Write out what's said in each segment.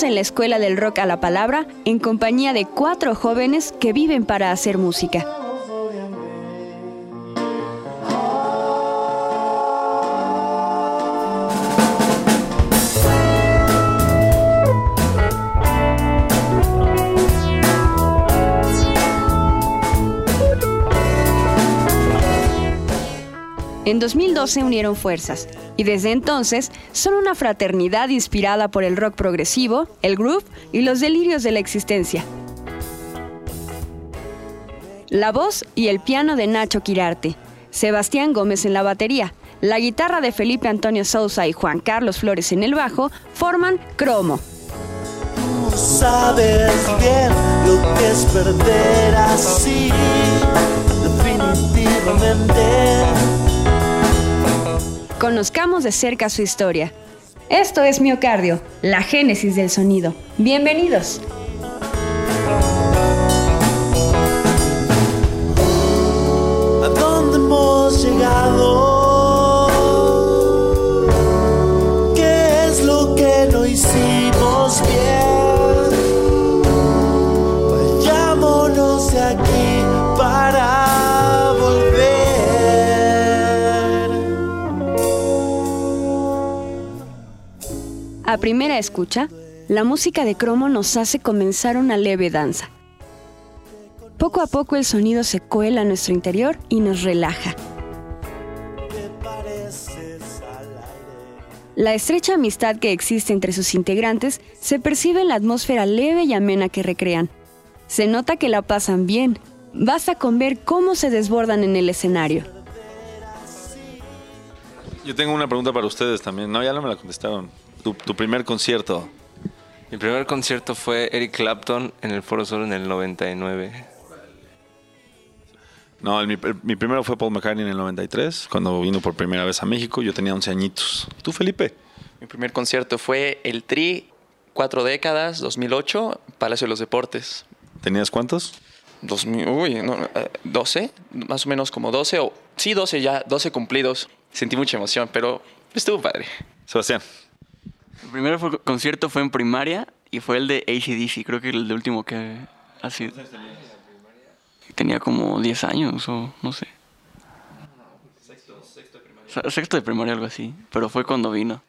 En la Escuela del Rock a la Palabra en compañía de cuatro jóvenes que viven para hacer música. En 2012 unieron fuerzas y desde entonces son una fraternidad inspirada por el rock progresivo, el groove y los delirios de la existencia. La voz y el piano de Nacho Quirarte, Sebastián Gómez en la batería, la guitarra de Felipe Antonio Sousa y Juan Carlos Flores en el bajo forman Cromo. Sabes bien lo que es perder así, definitivamente. Conozcamos de cerca su historia. Esto es Miocardio, la génesis del sonido. Bienvenidos. Primera escucha, la música de cromo nos hace comenzar una leve danza. Poco a poco el sonido se cuela a nuestro interior y nos relaja. La estrecha amistad que existe entre sus integrantes se percibe en la atmósfera leve y amena que recrean. Se nota que la pasan bien. Basta con ver cómo se desbordan en el escenario. Yo tengo una pregunta para ustedes también. No, ya no me la contestaron. Tu, tu primer concierto. Mi primer concierto fue Eric Clapton en el Foro Sol en el 99. No, el- mi, mi primero fue Paul McCartney en el 93, cuando vino por primera vez a México. Yo tenía 11 añitos. ¿Tú, Felipe? Mi primer concierto fue el Tri, cuatro décadas, 2008, Palacio de los Deportes. ¿Tenías cuántos? 2000, uy, no, eh, 12, más o menos como 12, o sí, 12 ya, 12 cumplidos. Sentí mucha emoción, pero estuvo padre. Sebastián. El primer fue- concierto fue en primaria y fue el de ACDC, creo que el de último que ha sido. Tenía como 10 años o no sé. Sexto, sexto de primaria, algo así, pero fue cuando vino.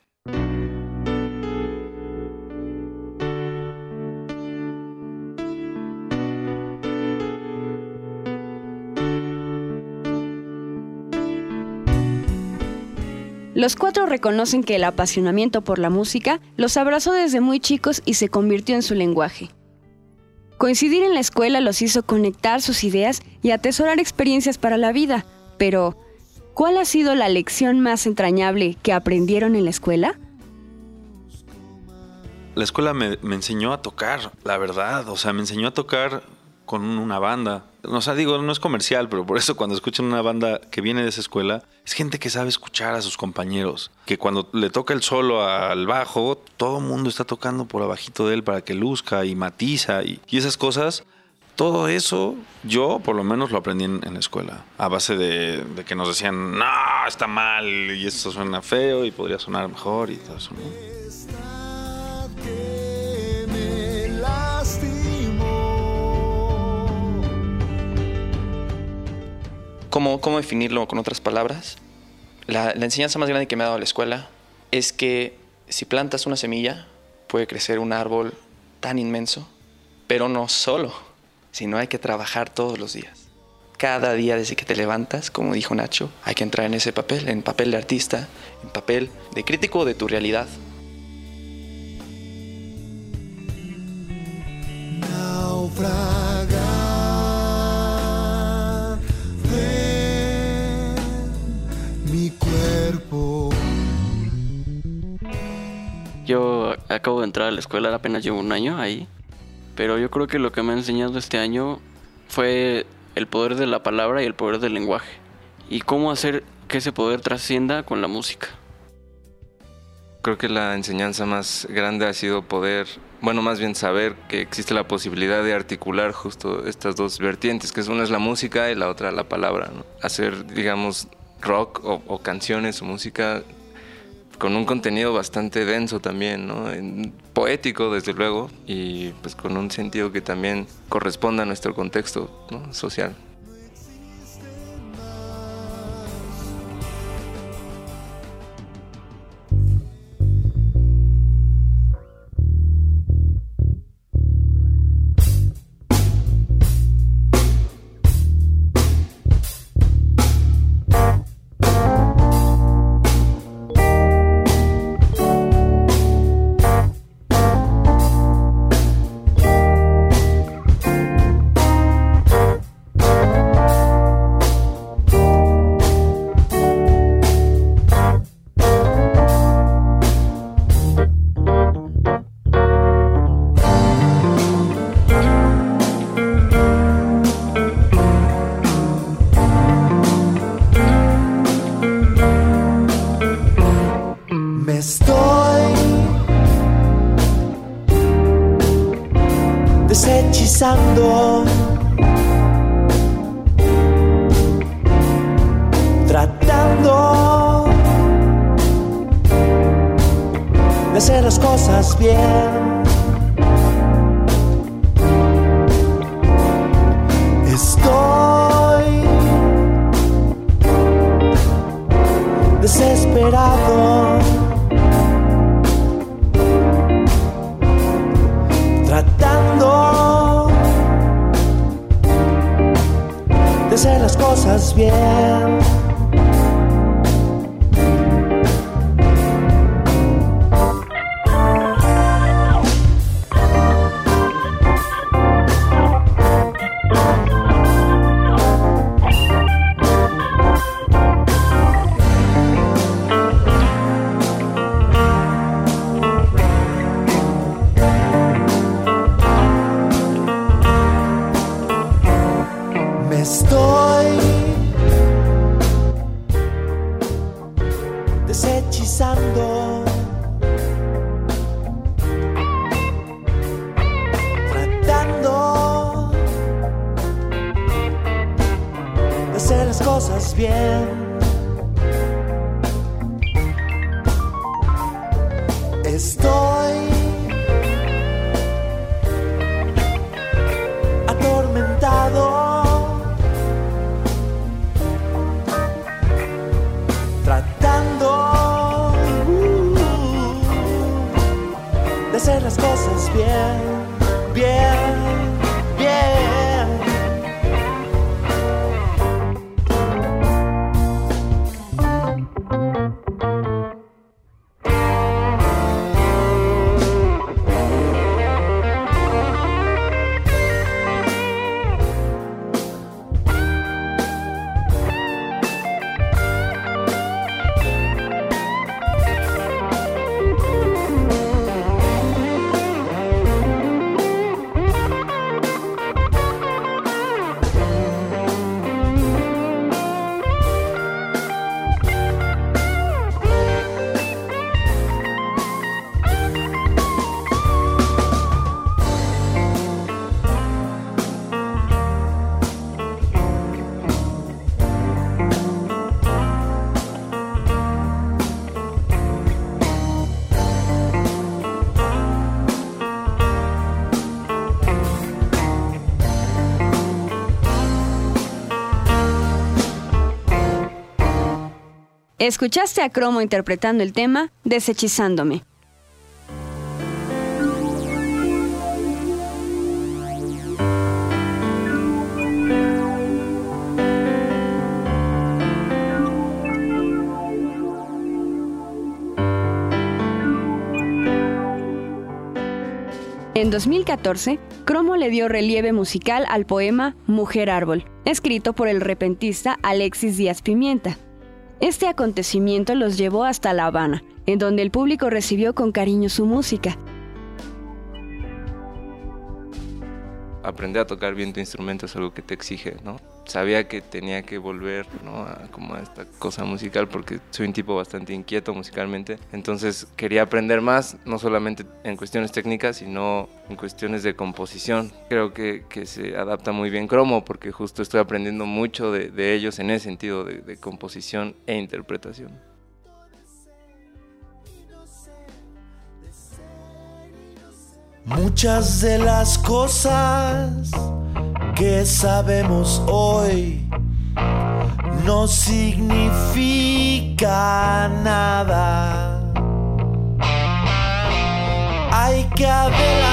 Los cuatro reconocen que el apasionamiento por la música los abrazó desde muy chicos y se convirtió en su lenguaje. Coincidir en la escuela los hizo conectar sus ideas y atesorar experiencias para la vida. Pero, ¿cuál ha sido la lección más entrañable que aprendieron en la escuela? La escuela me, enseñó a tocar, la verdad. O sea, me enseñó a tocar con una banda. O sea, digo, no es comercial, pero por eso cuando escuchan una banda que viene de esa escuela, es gente que sabe escuchar a sus compañeros. Que cuando le toca el solo al bajo, todo el mundo está tocando por abajito de él para que luzca y matiza y, y esas cosas. Todo eso yo por lo menos lo aprendí en, en la escuela. A base de, de que nos decían, no, está mal y esto suena feo y podría sonar mejor y todo eso. ¿no? ¿Cómo, cómo definirlo con otras palabras? La, la enseñanza más grande que me ha dado la escuela es que si plantas una semilla, puede crecer un árbol tan inmenso, pero no solo, sino hay que trabajar todos los días. Cada día desde que te levantas, como dijo Nacho, hay que entrar en ese papel, en papel de artista, en papel de crítico de tu realidad. Acabo de entrar a la escuela, apenas llevo un año ahí. Pero yo creo que lo que me ha enseñado este año fue el poder de la palabra y el poder del lenguaje. Y cómo hacer que ese poder trascienda con la música. Creo que la enseñanza más grande ha sido poder, bueno, más bien saber que existe la posibilidad de articular justo estas dos vertientes, que una es la música y la otra la palabra. Hacer, digamos, rock o canciones o música con un contenido bastante denso también, ¿no? poético desde luego y pues con un sentido que también corresponda a nuestro contexto social. 闪躲 cosas bien. Escuchaste a Cromo interpretando el tema Desechizándome. En 2014, Cromo le dio relieve musical al poema Mujer Árbol, escrito por el repentista Alexis Díaz Pimienta. Este acontecimiento los llevó hasta La Habana, en donde el público recibió con cariño su música, aprender a tocar bien tu instrumento es algo que te exige, ¿no? Sabía que tenía que volver, ¿no? A, como a esta cosa musical porque soy un tipo bastante inquieto musicalmente. Entonces quería aprender más, no solamente en cuestiones técnicas, sino en cuestiones de composición. Creo que, que se adapta muy bien Cromo porque justo estoy aprendiendo mucho de, de ellos en ese sentido de, de composición e interpretación. Muchas de las cosas que sabemos hoy no significa nada. Hay que adelantarnos,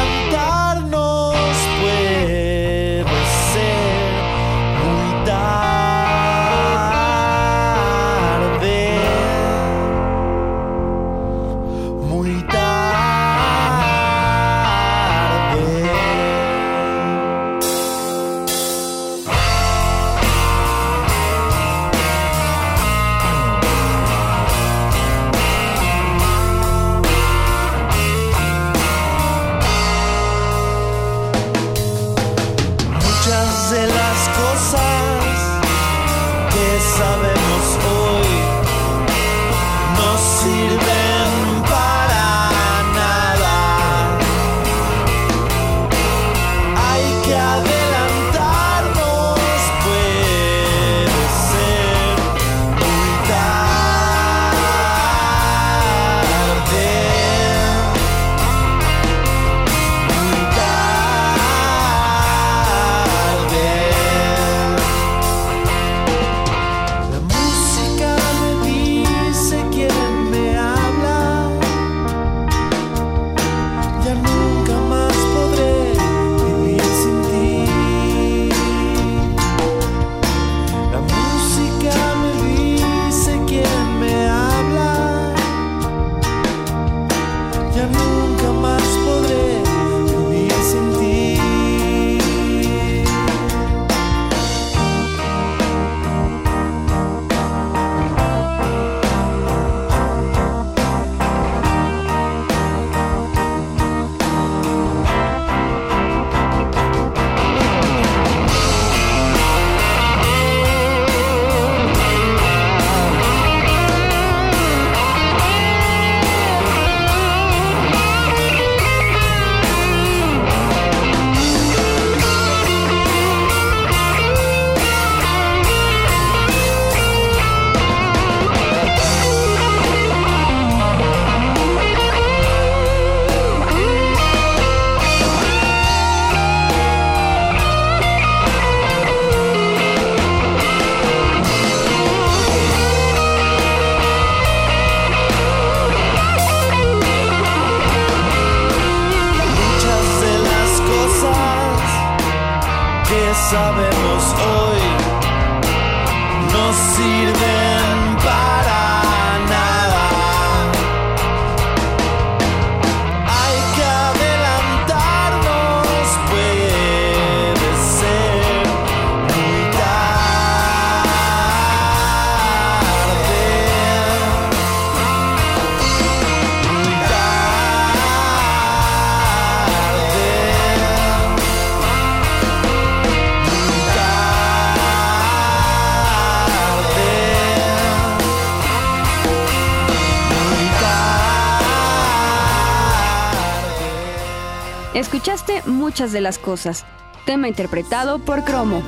Escuchaste muchas de las cosas, tema interpretado por Cromo.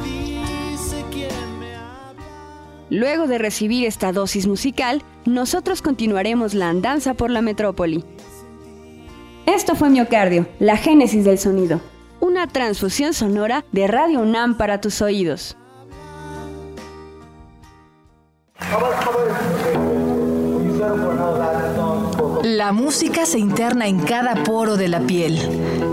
Luego de recibir esta dosis musical, nosotros continuaremos la andanza por la metrópoli. Esto fue Miocardio, la génesis del sonido. Una transfusión sonora de Radio UNAM para tus oídos. La música se interna en cada poro de la piel,